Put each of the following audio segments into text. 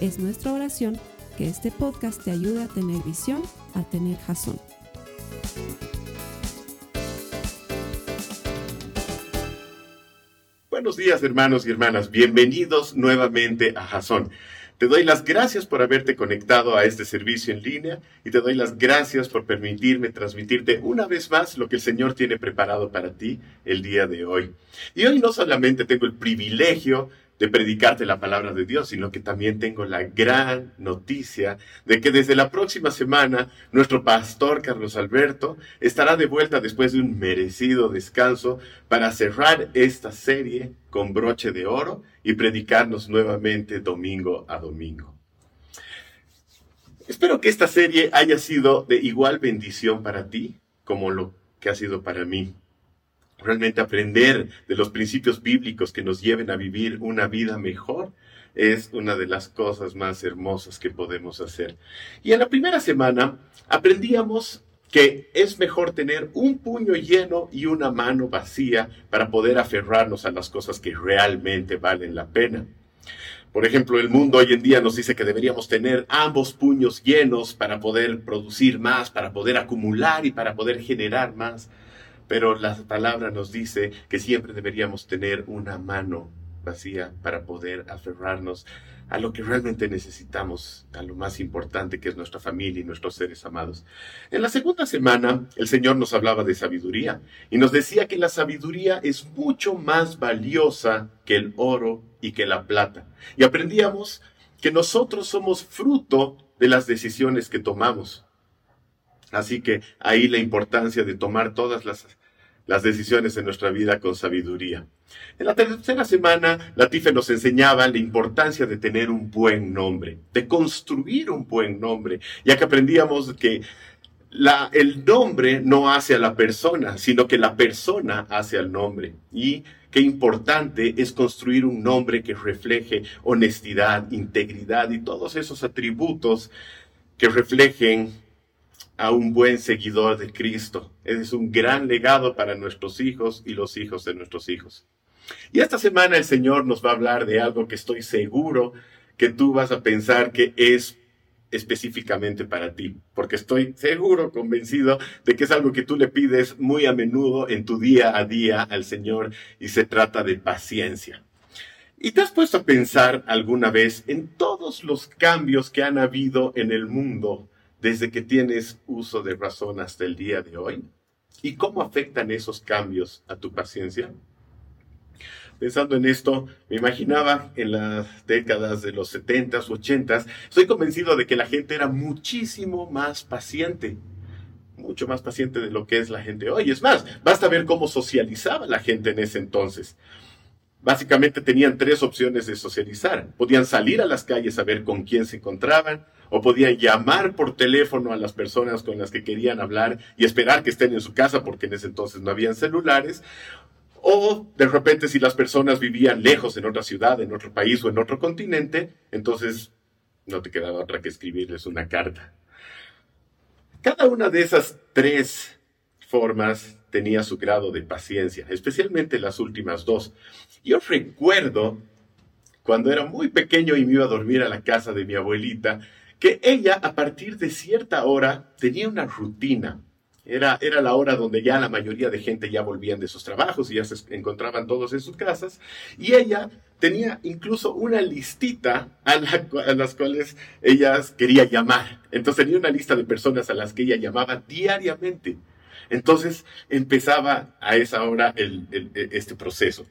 Es nuestra oración que este podcast te ayude a tener visión, a tener jazón. Buenos días hermanos y hermanas, bienvenidos nuevamente a Jason. Te doy las gracias por haberte conectado a este servicio en línea y te doy las gracias por permitirme transmitirte una vez más lo que el Señor tiene preparado para ti el día de hoy. Y hoy no solamente tengo el privilegio de predicarte la palabra de Dios, sino que también tengo la gran noticia de que desde la próxima semana nuestro pastor Carlos Alberto estará de vuelta después de un merecido descanso para cerrar esta serie con broche de oro y predicarnos nuevamente domingo a domingo. Espero que esta serie haya sido de igual bendición para ti como lo que ha sido para mí realmente aprender de los principios bíblicos que nos lleven a vivir una vida mejor es una de las cosas más hermosas que podemos hacer. Y en la primera semana aprendíamos que es mejor tener un puño lleno y una mano vacía para poder aferrarnos a las cosas que realmente valen la pena. Por ejemplo, el mundo hoy en día nos dice que deberíamos tener ambos puños llenos para poder producir más, para poder acumular y para poder generar más pero la palabra nos dice que siempre deberíamos tener una mano vacía para poder aferrarnos a lo que realmente necesitamos, a lo más importante que es nuestra familia y nuestros seres amados. En la segunda semana, el Señor nos hablaba de sabiduría y nos decía que la sabiduría es mucho más valiosa que el oro y que la plata. Y aprendíamos que nosotros somos fruto de las decisiones que tomamos. Así que ahí la importancia de tomar todas las, las decisiones en nuestra vida con sabiduría. En la tercera semana, Latife nos enseñaba la importancia de tener un buen nombre, de construir un buen nombre, ya que aprendíamos que la, el nombre no hace a la persona, sino que la persona hace al nombre. Y qué importante es construir un nombre que refleje honestidad, integridad y todos esos atributos que reflejen a un buen seguidor de Cristo. Es un gran legado para nuestros hijos y los hijos de nuestros hijos. Y esta semana el Señor nos va a hablar de algo que estoy seguro que tú vas a pensar que es específicamente para ti, porque estoy seguro, convencido de que es algo que tú le pides muy a menudo en tu día a día al Señor y se trata de paciencia. ¿Y te has puesto a pensar alguna vez en todos los cambios que han habido en el mundo desde que tienes uso de razón hasta el día de hoy? ¿Y cómo afectan esos cambios a tu paciencia? Pensando en esto, me imaginaba en las décadas de los 70s, 80s, estoy convencido de que la gente era muchísimo más paciente, mucho más paciente de lo que es la gente hoy. Es más, basta ver cómo socializaba la gente en ese entonces. Básicamente tenían tres opciones de socializar. Podían salir a las calles a ver con quién se encontraban, o podían llamar por teléfono a las personas con las que querían hablar y esperar que estén en su casa porque en ese entonces no habían celulares. O de repente si las personas vivían lejos en otra ciudad, en otro país o en otro continente, entonces no te quedaba otra que escribirles una carta. Cada una de esas tres formas tenía su grado de paciencia, especialmente las últimas dos. Yo recuerdo cuando era muy pequeño y me iba a dormir a la casa de mi abuelita, que ella a partir de cierta hora tenía una rutina. Era, era la hora donde ya la mayoría de gente ya volvían de sus trabajos y ya se encontraban todos en sus casas. Y ella tenía incluso una listita a, las cuales ella quería llamar. Entonces tenía una lista de personas a las que ella llamaba diariamente. Entonces empezaba a esa hora el, este proceso.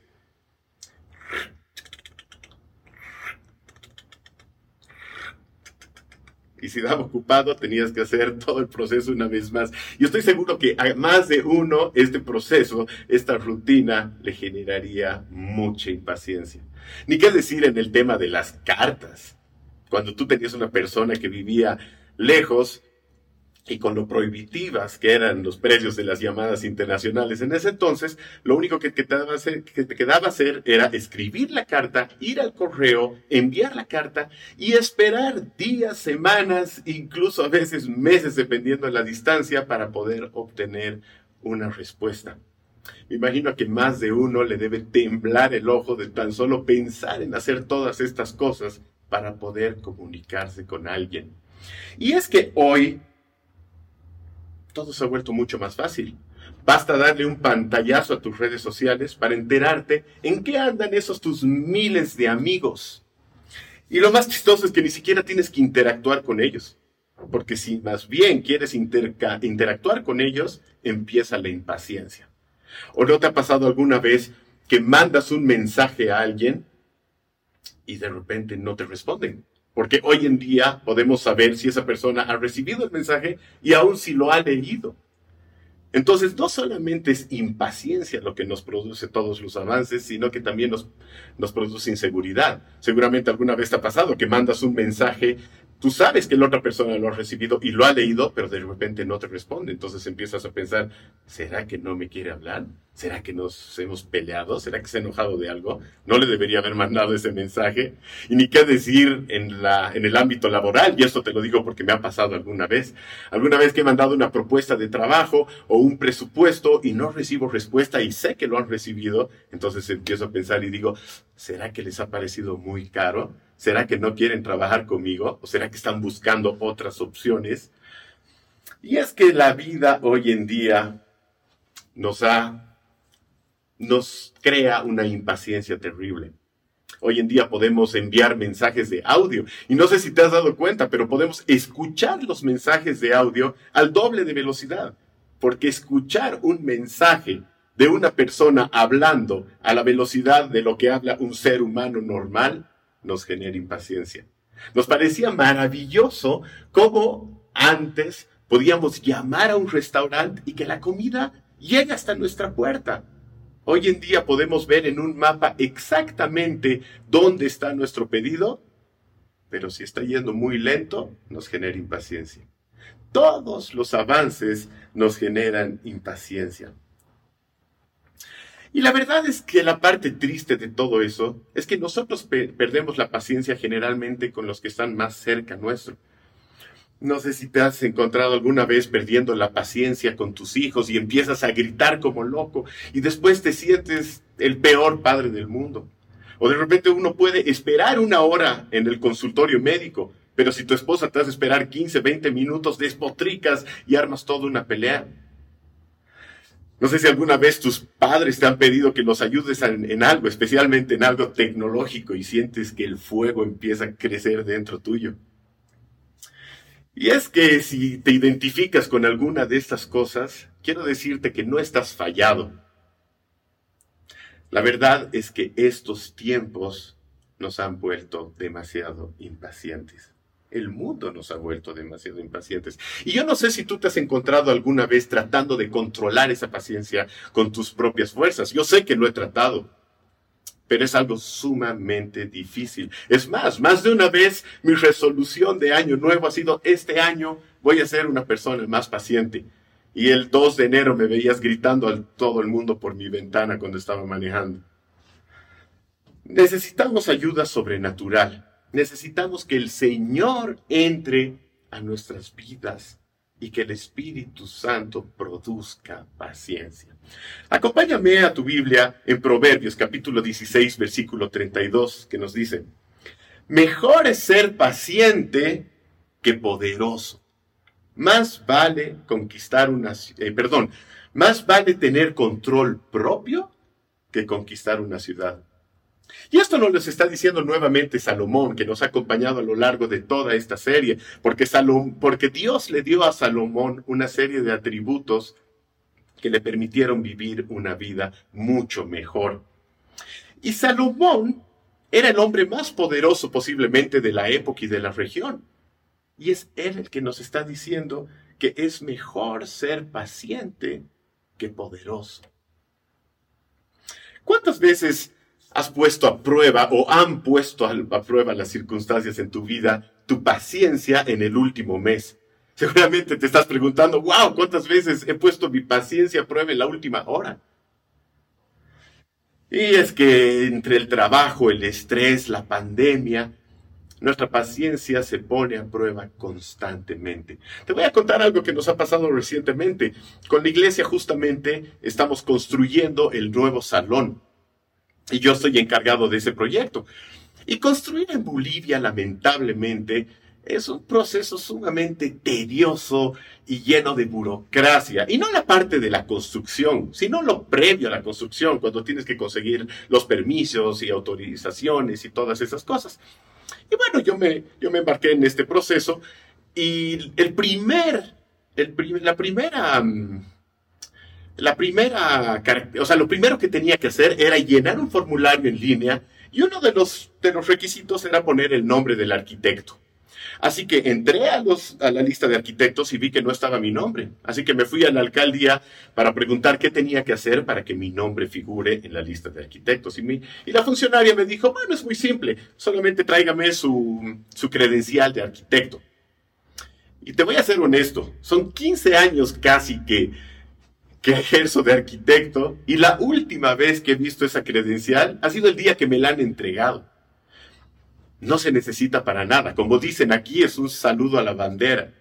Y si estaba ocupado tenías que hacer todo el proceso una vez más. Y estoy seguro que a más de uno este proceso, esta rutina le generaría mucha impaciencia. Ni qué decir en el tema de las cartas. Cuando tú tenías una persona que vivía lejos y con lo prohibitivas que eran los precios de las llamadas internacionales en ese entonces, lo único que, te quedaba hacer era escribir la carta, ir al correo, enviar la carta y esperar días, semanas, incluso a veces meses, dependiendo de la distancia, para poder obtener una respuesta. Me imagino que más de uno le debe temblar el ojo de tan solo pensar en hacer todas estas cosas para poder comunicarse con alguien. Y es que hoy todo se ha vuelto mucho más fácil. Basta darle un pantallazo a tus redes sociales para enterarte en qué andan esos tus miles de amigos. Y lo más chistoso es que ni siquiera tienes que interactuar con ellos. Porque si más bien quieres interactuar con ellos, empieza la impaciencia. ¿O no te ha pasado alguna vez que mandas un mensaje a alguien y de repente no te responden? Porque hoy en día podemos saber si esa persona ha recibido el mensaje y aún si lo ha leído. Entonces, no solamente es impaciencia lo que nos produce todos los avances, sino que también nos, produce inseguridad. Seguramente alguna vez te ha pasado que mandas un mensaje Tú sabes que la otra persona lo ha recibido y lo ha leído, pero de repente no te responde. Entonces empiezas a pensar, ¿será que no me quiere hablar? ¿Será que nos hemos peleado? ¿Será que se ha enojado de algo? No le debería haber mandado ese mensaje. Y ni qué decir en, la, en el ámbito laboral, y esto te lo digo porque me ha pasado alguna vez. Alguna vez que he mandado una propuesta de trabajo o un presupuesto y no recibo respuesta y sé que lo han recibido, entonces empiezo a pensar y digo, ¿será que les ha parecido muy caro? ¿Será que no quieren trabajar conmigo? ¿O será que están buscando otras opciones? Y es que la vida hoy en día nos ha, nos crea una impaciencia terrible. Hoy en día podemos enviar mensajes de audio. Y no sé si te has dado cuenta, pero podemos escuchar los mensajes de audio al doble de velocidad. Porque escuchar un mensaje de una persona hablando a la velocidad de lo que habla un ser humano normal nos genera impaciencia. Nos parecía maravilloso cómo antes podíamos llamar a un restaurante y que la comida llegue hasta nuestra puerta. Hoy en día podemos ver en un mapa exactamente dónde está nuestro pedido, pero si está yendo muy lento, nos genera impaciencia. Todos los avances nos generan impaciencia. Y la verdad es que la parte triste de todo eso es que nosotros perdemos la paciencia generalmente con los que están más cerca nuestro. No sé si te has encontrado alguna vez perdiendo la paciencia con tus hijos y empiezas a gritar como loco y después te sientes el peor padre del mundo. O de repente uno puede esperar una hora en el consultorio médico, pero si tu esposa te hace esperar 15, 20 minutos, despotricas y armas toda una pelea. No sé si alguna vez tus padres te han pedido que los ayudes en, algo, especialmente en algo tecnológico, y sientes que el fuego empieza a crecer dentro tuyo. Y es que si te identificas con alguna de estas cosas, quiero decirte que no estás fallado. La verdad es que estos tiempos nos han vuelto demasiado impacientes el mundo nos ha vuelto demasiado impacientes. Y yo no sé si tú te has encontrado alguna vez tratando de controlar esa paciencia con tus propias fuerzas. Yo sé que lo he tratado, pero es algo sumamente difícil. Es más, más de una vez mi resolución de año nuevo ha sido, este año voy a ser una persona más paciente. Y el 2 de enero me veías gritando a todo el mundo por mi ventana cuando estaba manejando. Necesitamos ayuda sobrenatural necesitamos que el Señor entre a nuestras vidas y que el Espíritu Santo produzca paciencia. Acompáñame a tu Biblia en Proverbios capítulo 16 versículo 32 que nos dice, mejor es ser paciente que poderoso. Más vale conquistar una, eh, perdón, más vale tener control propio que conquistar una ciudad. Y esto nos lo está diciendo nuevamente Salomón, que nos ha acompañado a lo largo de toda esta serie, porque, porque Dios le dio a Salomón una serie de atributos que le permitieron vivir una vida mucho mejor. Y Salomón era el hombre más poderoso posiblemente de la época y de la región. Y es él el que nos está diciendo que es mejor ser paciente que poderoso. ¿Cuántas veces has puesto a prueba o han puesto a prueba las circunstancias en tu vida, tu paciencia en el último mes. Seguramente te estás preguntando, wow, ¿cuántas veces he puesto mi paciencia a prueba en la última hora? Y es que entre el trabajo, el estrés, la pandemia, nuestra paciencia se pone a prueba constantemente. Te voy a contar algo que nos ha pasado recientemente. Con la iglesia justamente estamos construyendo el nuevo salón. Y yo estoy encargado de ese proyecto. Y construir en Bolivia, lamentablemente, es un proceso sumamente tedioso y lleno de burocracia. Y no la parte de la construcción, sino lo previo a la construcción, cuando tienes que conseguir los permisos y autorizaciones y todas esas cosas. Y bueno, yo me, yo me embarqué en este proceso y el primer, el la primera, mm, la primera, o sea, lo primero que tenía que hacer era llenar un formulario en línea y uno de los, de los requisitos era poner el nombre del arquitecto. Así que entré a, los, a la lista de arquitectos y vi que no estaba mi nombre. Así que me fui a la alcaldía para preguntar qué tenía que hacer para que mi nombre figure en la lista de arquitectos. Y, y la funcionaria me dijo, bueno, es muy simple, solamente tráigame su, su credencial de arquitecto. Y te voy a ser honesto, son 15 años casi que, que ejerzo de arquitecto y la última vez que he visto esa credencial ha sido el día que me la han entregado no se necesita para nada. Como dicen aquí, es un saludo a la bandera.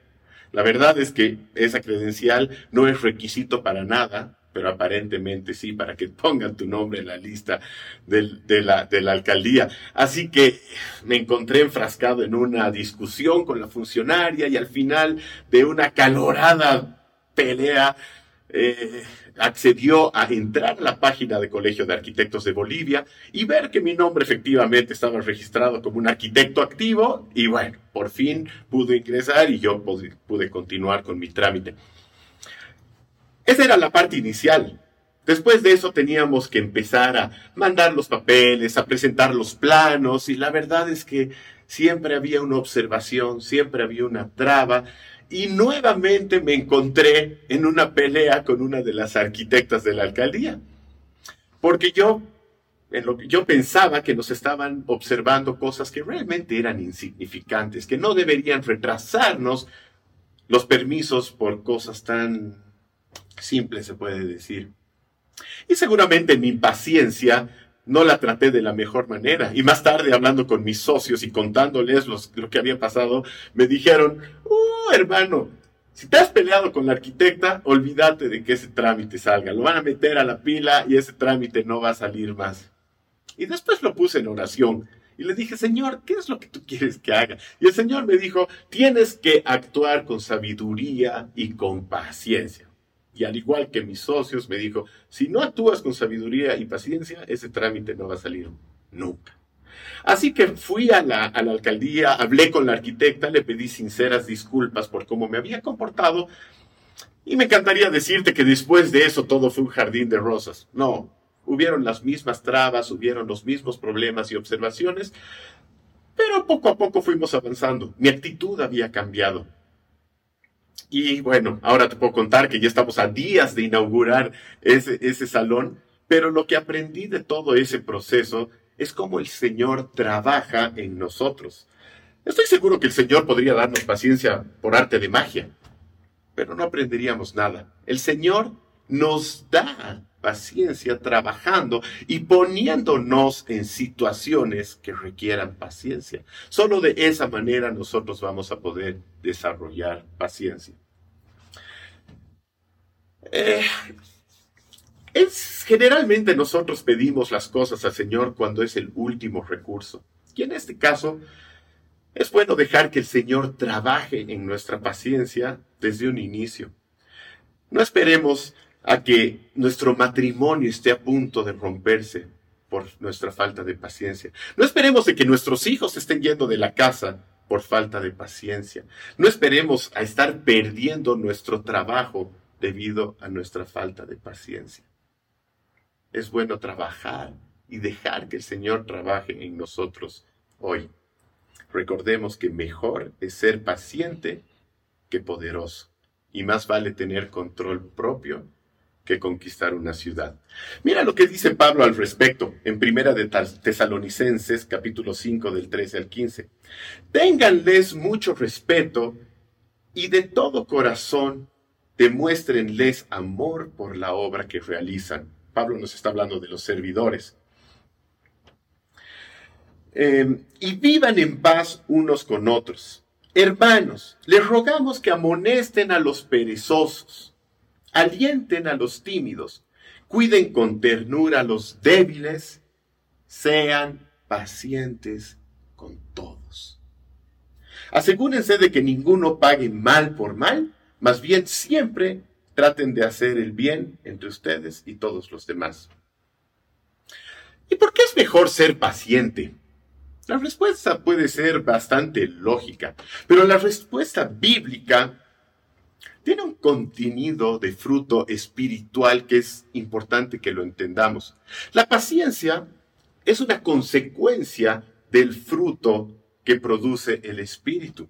La verdad es que esa credencial no es requisito para nada, pero aparentemente sí, para que pongan tu nombre en la lista de, la, alcaldía. Así que me encontré enfrascado en una discusión con la funcionaria y al final de una calorada pelea, eh, accedió a entrar a la página de Colegio de Arquitectos de Bolivia y ver que mi nombre efectivamente estaba registrado como un arquitecto activo y bueno, por fin pude ingresar y yo pude, continuar con mi trámite. Esa era la parte inicial. Después de eso teníamos que empezar a mandar los papeles, a presentar los planos y la verdad es que siempre había una observación, siempre había una traba y nuevamente me encontré en una pelea con una de las arquitectas de la alcaldía. Porque yo, en lo que yo pensaba que nos estaban observando cosas que realmente eran insignificantes, que no deberían retrasarnos los permisos por cosas tan simples, se puede decir. Y seguramente mi impaciencia no la traté de la mejor manera. Y más tarde, hablando con mis socios y contándoles lo que había pasado, me dijeron, hermano, si te has peleado con la arquitecta, olvídate de que ese trámite salga. Lo van a meter a la pila y ese trámite no va a salir más. Y después lo puse en oración. Y le dije, Señor, ¿qué es lo que tú quieres que haga? Y el Señor me dijo, tienes que actuar con sabiduría y con paciencia. Y al igual que mis socios, me dijo, si no actúas con sabiduría y paciencia, ese trámite no va a salir nunca. Así que fui a la, alcaldía, hablé con la arquitecta, le pedí sinceras disculpas por cómo me había comportado y me encantaría decirte que después de eso todo fue un jardín de rosas. No, hubieron las mismas trabas, hubieron los mismos problemas y observaciones, pero poco a poco fuimos avanzando. Mi actitud había cambiado. Y bueno, ahora te puedo contar que ya estamos a días de inaugurar ese salón, pero lo que aprendí de todo ese proceso es cómo el Señor trabaja en nosotros. Estoy seguro que el Señor podría darnos paciencia por arte de magia, pero no aprenderíamos nada. El Señor nos da paciencia trabajando y poniéndonos en situaciones que requieran paciencia. Solo de esa manera nosotros vamos a poder desarrollar paciencia. Eh, es, generalmente nosotros pedimos las cosas al Señor cuando es el último recurso. Y en este caso, es bueno dejar que el Señor trabaje en nuestra paciencia desde un inicio. No esperemos a que nuestro matrimonio esté a punto de romperse por nuestra falta de paciencia. No esperemos de que nuestros hijos estén yendo de la casa por falta de paciencia. No esperemos a estar perdiendo nuestro trabajo debido a nuestra falta de paciencia. Es bueno trabajar y dejar que el Señor trabaje en nosotros hoy. Recordemos que mejor es ser paciente que poderoso. Y más vale tener control propio que conquistar una ciudad. Mira lo que dice Pablo al respecto en Primera de Tesalonicenses, capítulo 5, del 13 al 15. Ténganles mucho respeto y de todo corazón demuéstrenles amor por la obra que realizan. Pablo nos está hablando de los servidores. Em, y vivan en paz unos con otros. Hermanos, les rogamos que amonesten a los perezosos, alienten a los tímidos, cuiden con ternura a los débiles, sean pacientes con todos. Asegúrense de que ninguno pague mal por mal, más bien siempre traten de hacer el bien entre ustedes y todos los demás. ¿Y por qué es mejor ser paciente? La respuesta puede ser bastante lógica, pero la respuesta bíblica tiene un contenido de fruto espiritual que es importante que lo entendamos. La paciencia es una consecuencia del fruto que produce el espíritu.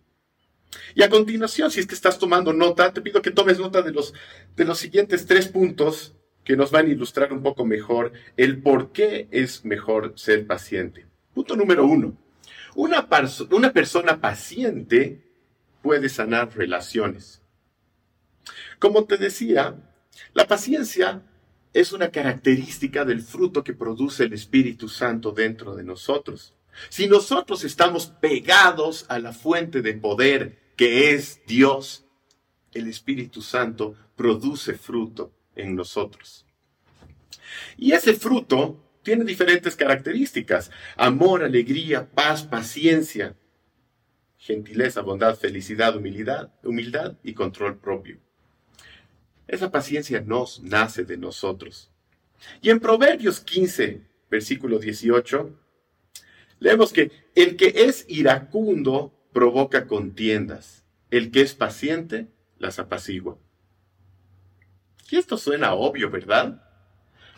Y a continuación, si es que estás tomando nota, te pido que tomes nota de los, de los siguientes tres puntos que nos van a ilustrar un poco mejor el por qué es mejor ser paciente. Punto número uno. Una, una persona paciente puede sanar relaciones. Como te decía, la paciencia es una característica del fruto que produce el Espíritu Santo dentro de nosotros. Si nosotros estamos pegados a la fuente de poder que es Dios, el Espíritu Santo produce fruto en nosotros. Y ese fruto tiene diferentes características. Amor, alegría, paz, paciencia, gentileza, bondad, felicidad, humildad, humildad y control propio. Esa paciencia nos nace de nosotros. Y en Proverbios 15, versículo 18, leemos que el que es iracundo provoca contiendas, el que es paciente las apacigua. Y esto suena obvio, ¿verdad?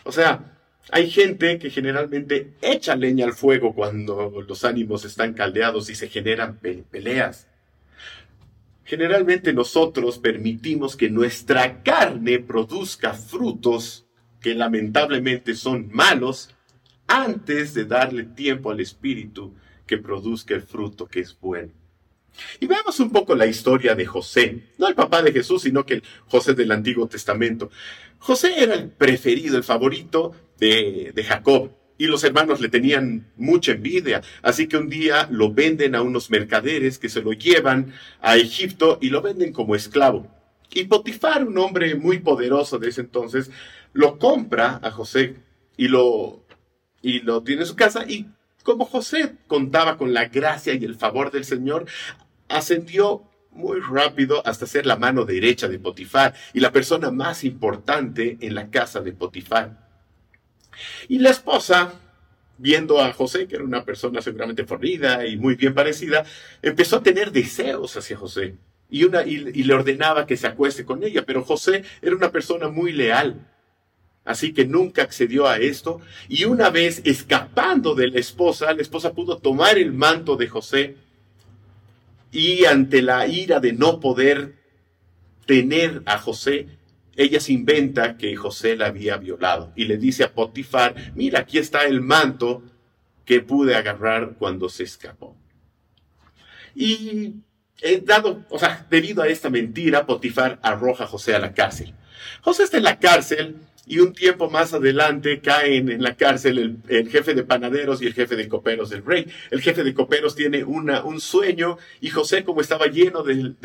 O sea, hay gente que generalmente echa leña al fuego cuando los ánimos están caldeados y se generan peleas. Generalmente nosotros permitimos que nuestra carne produzca frutos que lamentablemente son malos antes de darle tiempo al Espíritu que produzca el fruto que es bueno. Y veamos un poco la historia de José, no el papá de Jesús, sino que el José del Antiguo Testamento. José era el preferido, el favorito de, de Jacob, y los hermanos le tenían mucha envidia, así que un día lo venden a unos mercaderes que se lo llevan a Egipto y lo venden como esclavo. Y Potifar, un hombre muy poderoso de ese entonces, lo compra a José y lo, y lo tiene en su casa y como José contaba con la gracia y el favor del Señor, ascendió muy rápido hasta ser la mano derecha de Potifar y la persona más importante en la casa de Potifar. Y la esposa, viendo a José, que era una persona seguramente fornida y muy bien parecida, empezó a tener deseos hacia José y, una, y, le ordenaba que se acueste con ella, pero José era una persona muy leal. Así que nunca accedió a esto. Y una vez escapando de la esposa, la esposa pudo tomar el manto de José y ante la ira de no poder tener a José, ella se inventa que José la había violado y le dice a Potifar, mira, aquí está el manto que pude agarrar cuando se escapó. Y he dado, o sea, debido a esta mentira, Potifar arroja a José a la cárcel. José está en la cárcel y un tiempo más adelante caen en la cárcel el, jefe de panaderos y el jefe de coperos del rey. El jefe de coperos tiene una, un sueño y José, como estaba lleno del,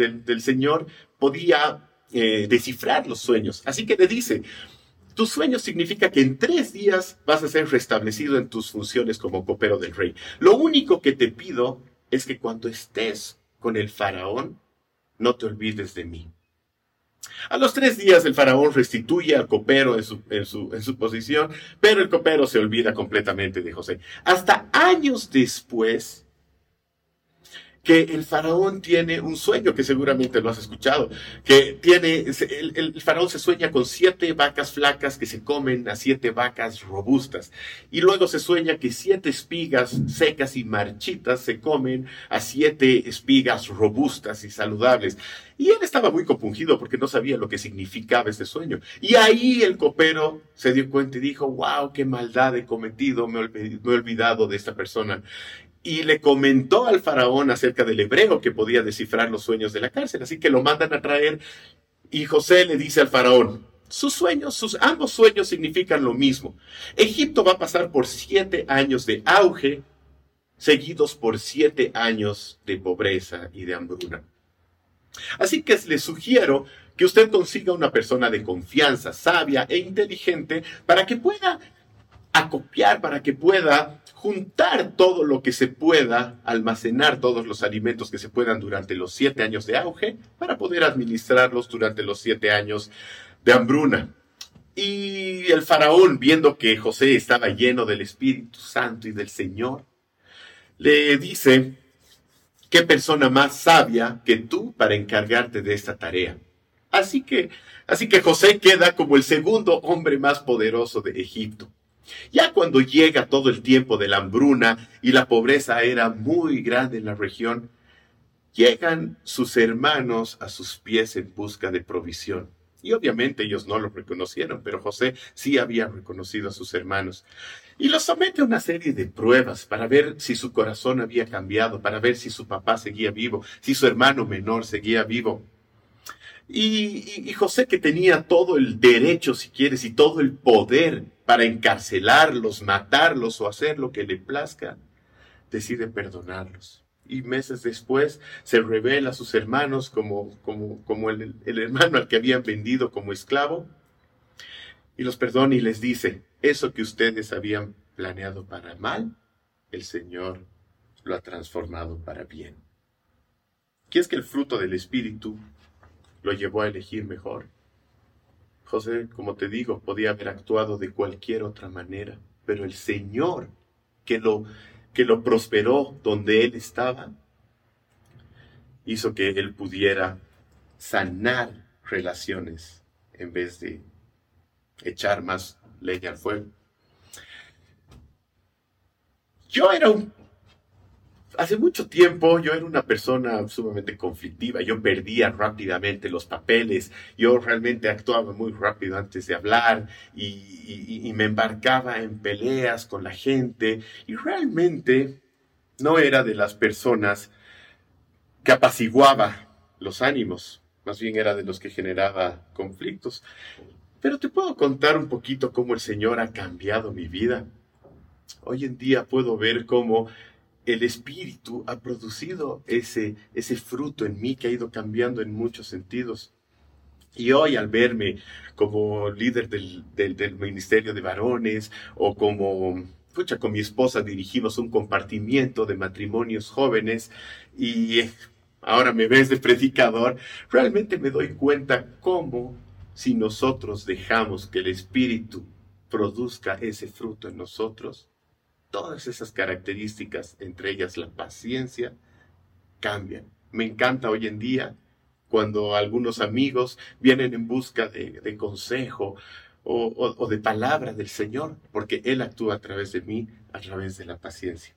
Señor, podía eh, descifrar los sueños. Así que le dice, tu sueño significa que en tres días vas a ser restablecido en tus funciones como copero del rey. Lo único que te pido es que cuando estés con el faraón, no te olvides de mí. A los tres días el faraón restituye al copero en su, posición, pero el copero se olvida completamente de José. Hasta años después, que el faraón tiene un sueño, que seguramente lo has escuchado, que tiene, el, el, faraón se sueña con siete vacas flacas que se comen a siete vacas robustas. Y luego se sueña que siete espigas secas y marchitas se comen a siete espigas robustas y saludables. Y él estaba muy compungido porque no sabía lo que significaba este sueño. Y ahí el copero se dio cuenta y dijo, wow, qué maldad he cometido, me he olvidado de esta persona y le comentó al faraón acerca del hebreo que podía descifrar los sueños de la cárcel. Así que lo mandan a traer y José le dice al faraón, sus sueños, sus ambos sueños significan lo mismo. Egipto va a pasar por siete años de auge, seguidos por siete años de pobreza y de hambruna. Así que le sugiero que usted consiga una persona de confianza, sabia e inteligente para que pueda acopiar, para que pueda juntar todo lo que se pueda, almacenar todos los alimentos que se puedan durante los siete años de auge, para poder administrarlos durante los siete años de hambruna. Y el faraón, viendo que José estaba lleno del Espíritu Santo y del Señor, le dice, ¿qué persona más sabia que tú para encargarte de esta tarea? Así que, así que José queda como el segundo hombre más poderoso de Egipto. Ya cuando llega todo el tiempo de la hambruna y la pobreza era muy grande en la región, llegan sus hermanos a sus pies en busca de provisión. Y obviamente ellos no lo reconocieron, pero José sí había reconocido a sus hermanos. Y los somete a una serie de pruebas para ver si su corazón había cambiado, para ver si su papá seguía vivo, si su hermano menor seguía vivo. Y, José, que tenía todo el derecho, si quieres, y todo el poder para encarcelarlos, matarlos o hacer lo que le plazca, decide perdonarlos. Y meses después se revela a sus hermanos como, el, hermano al que habían vendido como esclavo. Y los perdona y les dice, eso que ustedes habían planeado para mal, el Señor lo ha transformado para bien. ¿Qué es que el fruto del Espíritu lo llevó a elegir mejor. José, como te digo, podía haber actuado de cualquier otra manera, pero el Señor que lo, que lo prosperó donde él estaba, hizo que él pudiera sanar relaciones en vez de echar más leña al fuego. Yo era un Hace mucho tiempo yo era una persona sumamente conflictiva, yo perdía rápidamente los papeles, yo realmente actuaba muy rápido antes de hablar y, me embarcaba en peleas con la gente y realmente no era de las personas que apaciguaba los ánimos, más bien era de los que generaba conflictos. Pero te puedo contar un poquito cómo el Señor ha cambiado mi vida. Hoy en día puedo ver cómo el Espíritu ha producido ese, ese fruto en mí que ha ido cambiando en muchos sentidos. Y hoy al verme como líder del, del, ministerio de varones o como, pucha, con mi esposa dirigimos un compartimiento de matrimonios jóvenes y ahora me ves de predicador, realmente me doy cuenta cómo si nosotros dejamos que el Espíritu produzca ese fruto en nosotros, todas esas características, entre ellas la paciencia, cambian. Me encanta hoy en día cuando algunos amigos vienen en busca de, consejo o, o de palabra del Señor, porque Él actúa a través de mí, a través de la paciencia.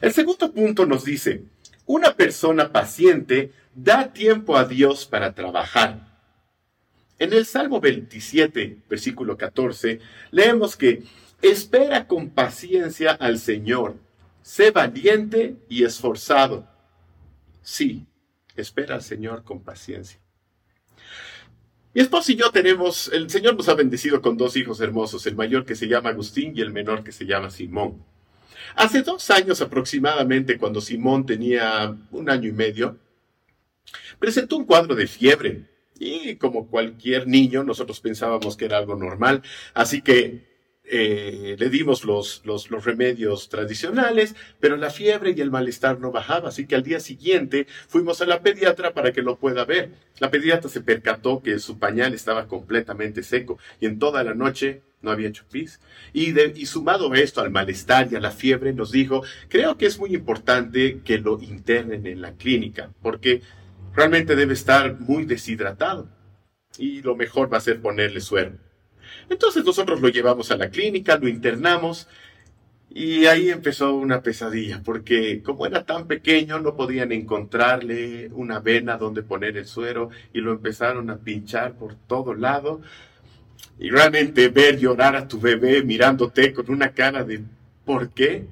El segundo punto nos dice, una persona paciente da tiempo a Dios para trabajar. En el Salmo 27, versículo 14, leemos que Espera con paciencia al Señor. Sé valiente y esforzado. Sí, espera al Señor con paciencia. Mi esposo y yo tenemos, el Señor nos ha bendecido con dos hijos hermosos, el mayor que se llama Agustín y el menor que se llama Simón. Hace dos años aproximadamente, cuando Simón tenía un año y medio, presentó un cuadro de fiebre y como cualquier niño nosotros pensábamos que era algo normal, así que eh, le dimos los, remedios tradicionales, pero la fiebre y el malestar no bajaba, así que al día siguiente fuimos a la pediatra para que lo pueda ver. La pediatra se percató que su pañal estaba completamente seco y en toda la noche no había hecho pis. Y, y sumado esto, al malestar y a la fiebre, nos dijo, creo que es muy importante que lo internen en la clínica, porque realmente debe estar muy deshidratado. Y lo mejor va a ser ponerle suero. Entonces nosotros lo llevamos a la clínica, lo internamos y ahí empezó una pesadilla, porque como era tan pequeño no podían encontrarle una vena donde poner el suero y lo empezaron a pinchar por todo lado. Y realmente ver llorar a tu bebé mirándote con una cara de ¿por qué?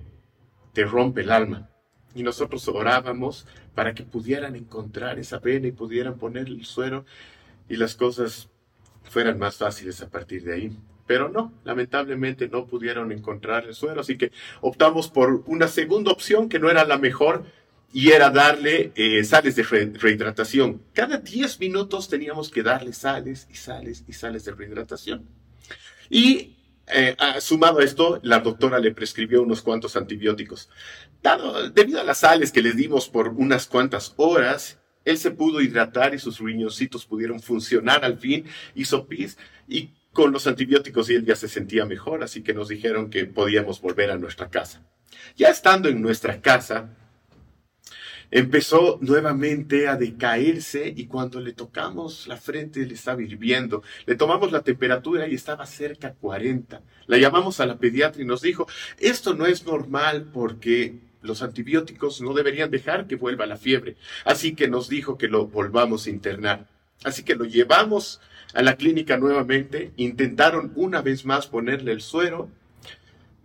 te rompe el alma. Y nosotros orábamos para que pudieran encontrar esa vena y pudieran poner el suero y las cosas fueran más fáciles a partir de ahí. Pero no, lamentablemente no pudieron encontrar el suero, así que optamos por una segunda opción que no era la mejor y era darle eh, sales de rehidratación. Cada 10 minutos teníamos que darle sales y sales y sales de rehidratación. Y eh, sumado a esto, la doctora le prescribió unos cuantos antibióticos. Dado, debido a las sales que le dimos por unas cuantas horas, él se pudo hidratar y sus riñoncitos pudieron funcionar al fin, hizo pis y con los antibióticos y él ya se sentía mejor, así que nos dijeron que podíamos volver a nuestra casa. Ya estando en nuestra casa, empezó nuevamente a decaerse y cuando le tocamos la frente le estaba hirviendo. Le tomamos la temperatura y estaba cerca a 40. La llamamos a la pediatra y nos dijo, esto no es normal porque los antibióticos no deberían dejar que vuelva la fiebre. Así que nos dijo que lo volvamos a internar. Así que lo llevamos a la clínica nuevamente, intentaron una vez más ponerle el suero,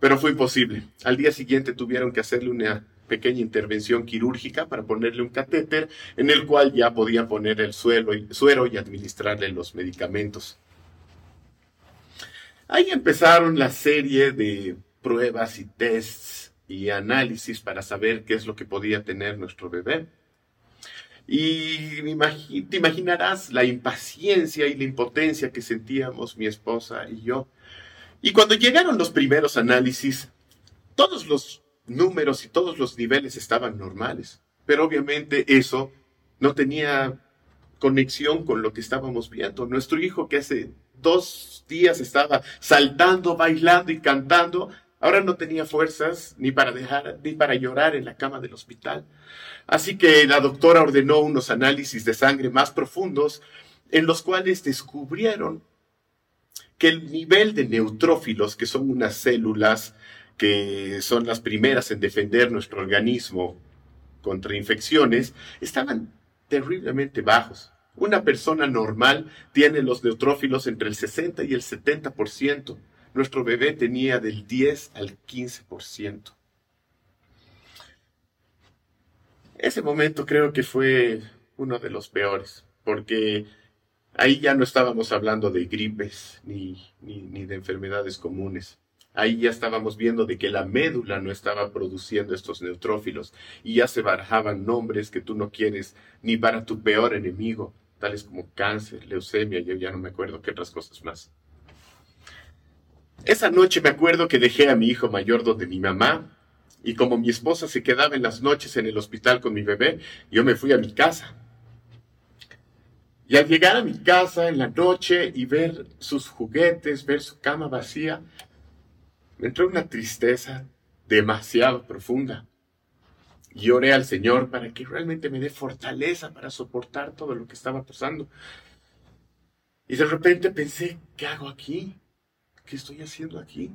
pero fue imposible. Al día siguiente tuvieron que hacerle una pequeña intervención quirúrgica para ponerle un catéter en el cual ya podían poner el suero y administrarle los medicamentos. Ahí empezaron la serie de pruebas y tests y análisis para saber qué es lo que podía tener nuestro bebé. Y te imaginarás la impaciencia y la impotencia que sentíamos mi esposa y yo. Y cuando llegaron los primeros análisis, todos los números y todos los niveles estaban normales. Pero obviamente eso no tenía conexión con lo que estábamos viendo. Nuestro hijo que hace dos días estaba saltando, bailando y cantando, Ahora no tenía fuerzas ni para dejar, ni para llorar en la cama del hospital. Así que la doctora ordenó unos análisis de sangre más profundos en los cuales descubrieron que el nivel de neutrófilos, que son unas células que son las primeras en defender nuestro organismo contra infecciones, estaban terriblemente bajos. Una persona normal tiene los neutrófilos entre el 60 y el 70% nuestro bebé tenía del 10 al 15%. Ese momento creo que fue uno de los peores, porque ahí ya no estábamos hablando de gripes ni, ni, de enfermedades comunes. Ahí ya estábamos viendo de que la médula no estaba produciendo estos neutrófilos y ya se barajaban nombres que tú no quieres ni para tu peor enemigo, tales como cáncer, leucemia, yo ya no me acuerdo qué otras cosas más. Esa noche me acuerdo que dejé a mi hijo mayor donde mi mamá, y como mi esposa se quedaba en las noches en el hospital con mi bebé, yo me fui a mi casa. Y al llegar a mi casa en la noche y ver sus juguetes, ver su cama vacía, me entró una tristeza demasiado profunda. Y oré al Señor para que realmente me dé fortaleza para soportar todo lo que estaba pasando. Y de repente pensé, ¿qué hago aquí? ¿Qué estoy haciendo aquí?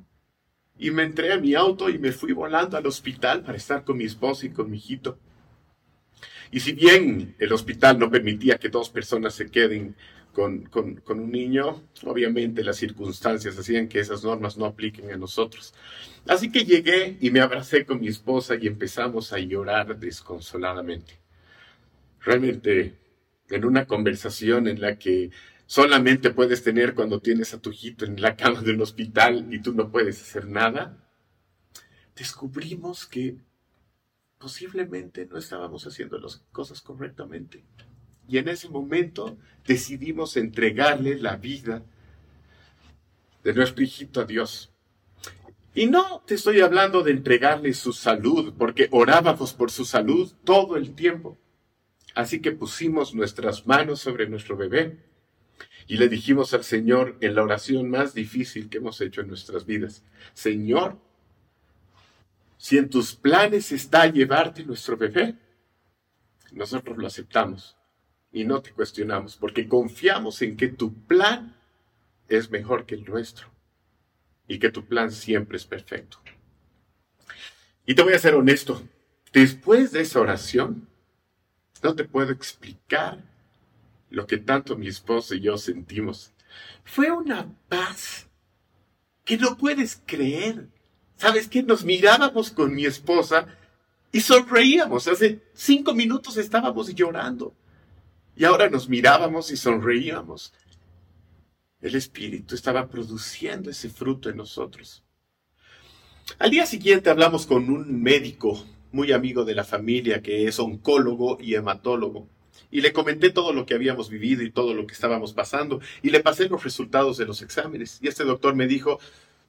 Y me entré a mi auto y me fui volando al hospital para estar con mi esposa y con mi hijito. Y si bien el hospital no permitía que dos personas se queden con, con, un niño, obviamente las circunstancias hacían que esas normas no apliquen a nosotros. Así que llegué y me abracé con mi esposa y empezamos a llorar desconsoladamente. Realmente, en una conversación en la que solamente puedes tener cuando tienes a tu hijito en la cama de un hospital y tú no puedes hacer nada, descubrimos que posiblemente no estábamos haciendo las cosas correctamente. Y en ese momento decidimos entregarle la vida de nuestro hijito a Dios. Y no te estoy hablando de entregarle su salud, porque orábamos por su salud todo el tiempo. Así que pusimos nuestras manos sobre nuestro bebé Y le dijimos al Señor en la oración más difícil que hemos hecho en nuestras vidas, Señor, si en tus planes está llevarte nuestro bebé, nosotros lo aceptamos y no te cuestionamos, porque confiamos en que tu plan es mejor que el nuestro y que tu plan siempre es perfecto. Y te voy a ser honesto, después de esa oración, no te puedo explicar lo que tanto mi esposo y yo sentimos. Fue una paz que no puedes creer. ¿Sabes qué? Nos mirábamos con mi esposa y sonreíamos. Hace cinco minutos estábamos llorando. Y ahora nos mirábamos y sonreíamos. El Espíritu estaba produciendo ese fruto en nosotros. Al día siguiente hablamos con un médico muy amigo de la familia que es oncólogo y hematólogo. Y le comenté todo lo que habíamos vivido y todo lo que estábamos pasando. Y le pasé los resultados de los exámenes. Y este doctor me dijo,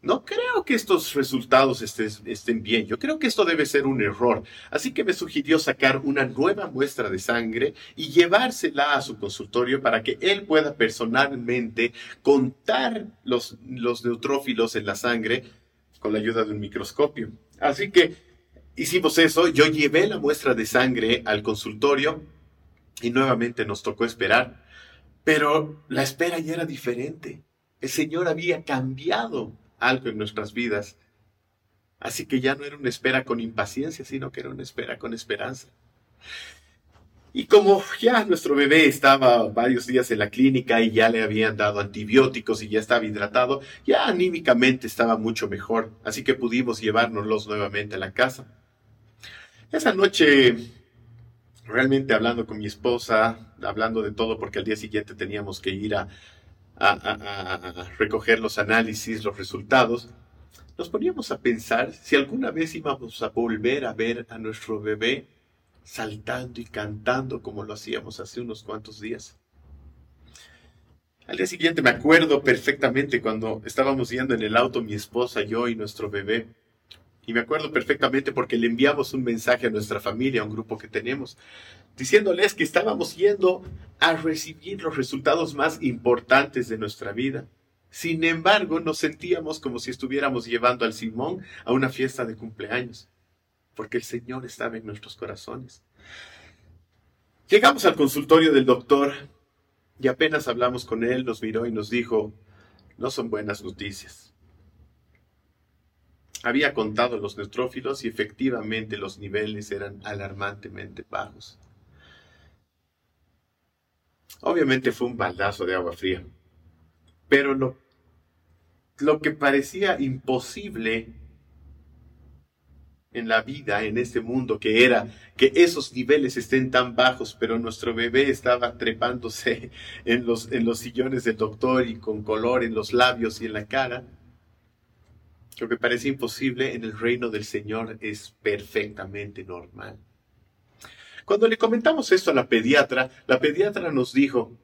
no creo que estos resultados estén, bien. Yo creo que esto debe ser un error. Así que me sugirió sacar una nueva muestra de sangre y llevársela a su consultorio para que él pueda personalmente contar los, los neutrófilos en la sangre con la ayuda de un microscopio. Así que hicimos eso. Yo llevé la muestra de sangre al consultorio y nuevamente nos tocó esperar. Pero la espera ya era diferente. El Señor había cambiado algo en nuestras vidas. Así que ya no era una espera con impaciencia, sino que era una espera con esperanza. Y como ya nuestro bebé estaba varios días en la clínica y ya le habían dado antibióticos y ya estaba hidratado, ya anímicamente estaba mucho mejor, así que pudimos llevárnoslos nuevamente a la casa. Esa noche, realmente hablando con mi esposa, hablando de todo, porque al día siguiente teníamos que ir a, recoger los análisis, los resultados, nos poníamos a pensar si alguna vez íbamos a volver a ver a nuestro bebé saltando y cantando como lo hacíamos hace unos cuantos días. Al día siguiente me acuerdo perfectamente cuando estábamos yendo en el auto mi esposa, yo y nuestro bebé. Y me acuerdo perfectamente porque le enviamos un mensaje a nuestra familia, a un grupo que tenemos, diciéndoles que estábamos yendo a recibir los resultados más importantes de nuestra vida. Sin embargo, nos sentíamos como si estuviéramos llevando al Simón a una fiesta de cumpleaños, porque el Señor estaba en nuestros corazones. Llegamos al consultorio del doctor y apenas hablamos con él, nos miró y nos dijo, no son buenas noticias. Había contado los neutrófilos y efectivamente los niveles eran alarmantemente bajos. Obviamente fue un baldazo de agua fría. Pero lo, lo que parecía imposible en la vida, en este mundo, que era que esos niveles estén tan bajos, pero nuestro bebé estaba trepándose en los, en los sillones del doctor y con color en los labios y en la cara. Lo que parece imposible en el reino del Señor es perfectamente normal. Cuando le comentamos esto a la pediatra, la pediatra nos dijo,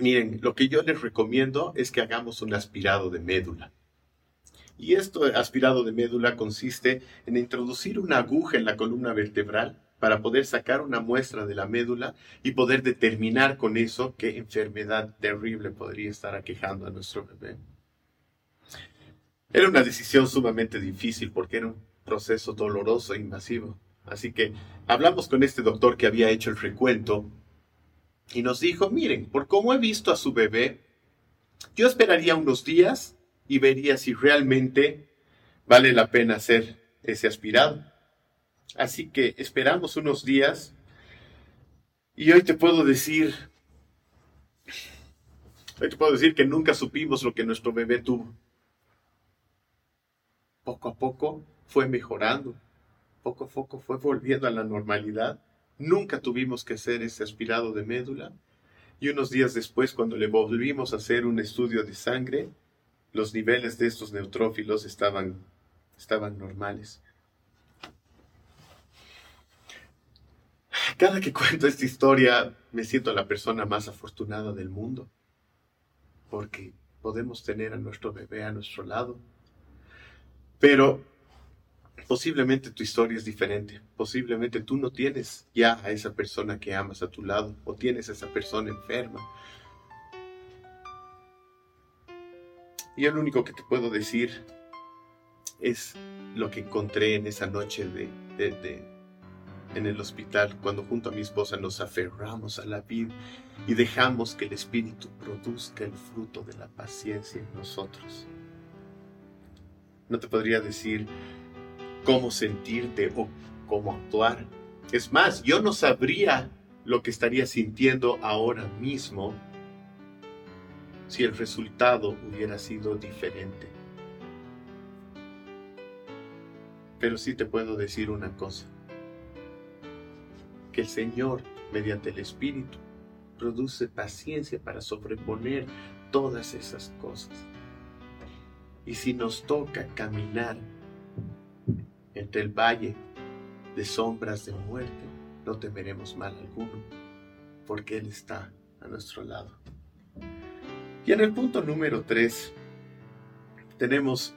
miren, lo que yo les recomiendo es que hagamos un aspirado de médula. Y esto aspirado de médula consiste en introducir una aguja en la columna vertebral para poder sacar una muestra de la médula y poder determinar con eso qué enfermedad terrible podría estar aquejando a nuestro bebé. Era una decisión sumamente difícil porque era un proceso doloroso e invasivo. Así que hablamos con este doctor que había hecho el recuento y nos dijo, miren, por cómo he visto a su bebé, yo esperaría unos días y vería si realmente vale la pena hacer ese aspirado. Así que esperamos unos días y hoy te puedo decir, hoy te puedo decir que nunca supimos lo que nuestro bebé tuvo. Poco a poco fue mejorando poco a poco fue volviendo a la normalidad. Nunca tuvimos que hacer ese aspirado de médula. Y unos días después, cuando le volvimos a hacer un estudio de sangre, los niveles de estos neutrófilos estaban, estaban normales. Cada que cuento esta historia, me siento la persona más afortunada del mundo, porque podemos tener a nuestro bebé a nuestro lado. Pero Posiblemente tu historia es diferente. Posiblemente tú no tienes ya a esa persona que amas a tu lado o tienes a esa persona enferma. Y lo único que te puedo decir es lo que encontré en esa noche de, en el hospital, cuando junto a mi esposa nos aferramos a la vida y dejamos que el Espíritu produzca el fruto de la paciencia en nosotros. No te podría decir cómo sentirte o cómo actuar. Es más, yo no sabría lo que estaría sintiendo ahora mismo si el resultado hubiera sido diferente. Pero sí te puedo decir una cosa, que el Señor, mediante el Espíritu, produce paciencia para sobreponer todas esas cosas. Y si nos toca caminar entre el valle de sombras de muerte, no temeremos mal alguno, porque Él está a nuestro lado. Y en el punto número 3 tenemos,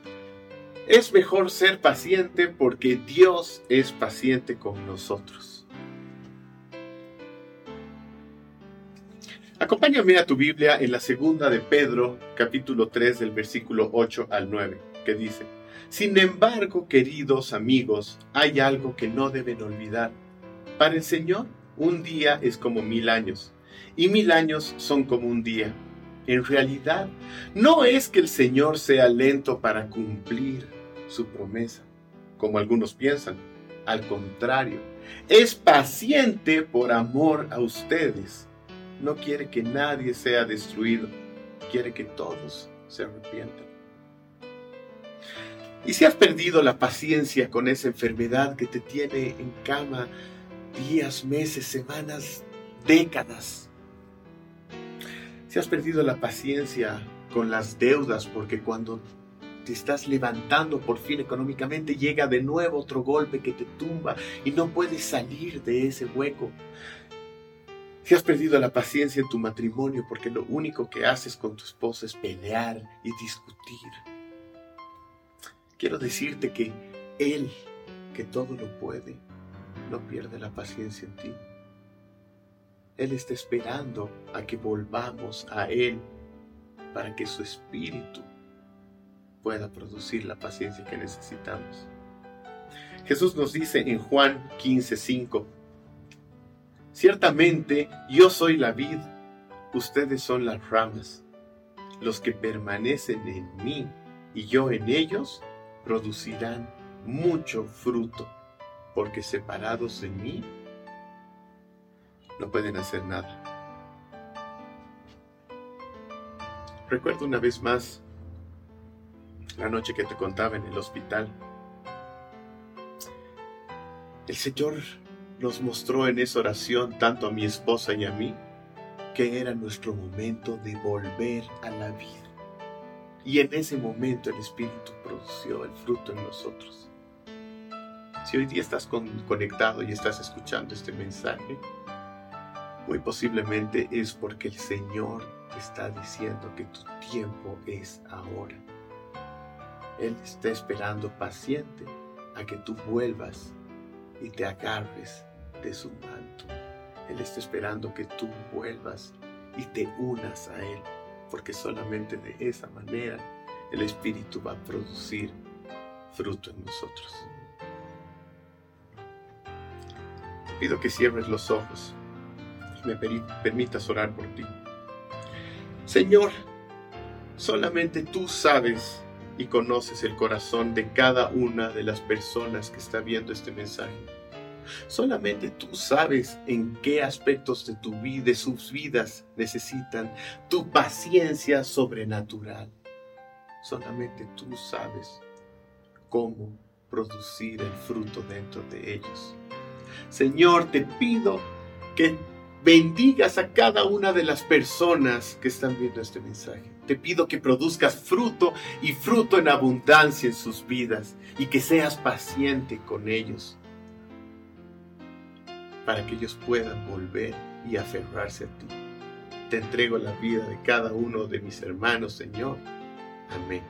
es mejor ser paciente porque Dios es paciente con nosotros. Acompáñame a tu Biblia en la segunda de Pedro, capítulo 3, del versículo 8 al 9, que dice, Sin embargo, queridos amigos, hay algo que no deben olvidar. Para el Señor, un día es como mil años, y mil años son como un día. En realidad, no es que el Señor sea lento para cumplir su promesa, como algunos piensan. Al contrario, es paciente por amor a ustedes. No quiere que nadie sea destruido, quiere que todos se arrepientan. Y si has perdido la paciencia con esa enfermedad que te tiene en cama días, meses, semanas, décadas, si has perdido la paciencia con las deudas porque cuando te estás levantando por fin económicamente llega de nuevo otro golpe que te tumba y no puedes salir de ese hueco. Si has perdido la paciencia en tu matrimonio porque lo único que haces con tu esposa es pelear y discutir. Quiero decirte que Él, que todo lo puede, no pierde la paciencia en ti. Él está esperando a que volvamos a Él para que su espíritu pueda producir la paciencia que necesitamos. Jesús nos dice en Juan 15:5, ciertamente yo soy la vid, ustedes son las ramas, los que permanecen en mí y yo en ellos producirán mucho fruto, porque separados de mí no pueden hacer nada. Recuerdo una vez más la noche que te contaba en el hospital. El Señor nos mostró en esa oración, tanto a mi esposa y a mí, que era nuestro momento de volver a la vida. Y en ese momento el Espíritu produció el fruto en nosotros. Si hoy día estás conectado y estás escuchando este mensaje, muy posiblemente es porque el Señor te está diciendo que tu tiempo es ahora. Él está esperando paciente a que tú vuelvas y te agarres de su manto. Él está esperando que tú vuelvas y te unas a Él, porque solamente de esa manera el Espíritu va a producir fruto en nosotros. Te pido que cierres los ojos me permitas orar por ti. Señor, solamente tú sabes y conoces el corazón de cada una de las personas que está viendo este mensaje. Solamente tú sabes en qué aspectos de tu vida, de sus vidas necesitan tu paciencia sobrenatural. Solamente tú sabes cómo producir el fruto dentro de ellos. Señor, te pido que bendigas a cada una de las personas que están viendo este mensaje. Te pido que produzcas fruto y fruto en abundancia en sus vidas y que seas paciente con ellos para que ellos puedan volver y aferrarse a ti. Te entrego la vida de cada uno de mis hermanos, Señor. Amén.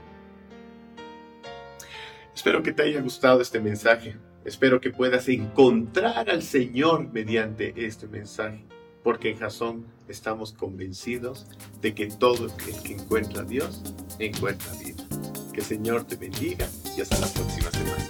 Espero que te haya gustado este mensaje. Espero que puedas encontrar al Señor mediante este mensaje porque en Jasón estamos convencidos de que todo el que encuentra a Dios encuentra vida. Que el Señor te bendiga y hasta la próxima semana.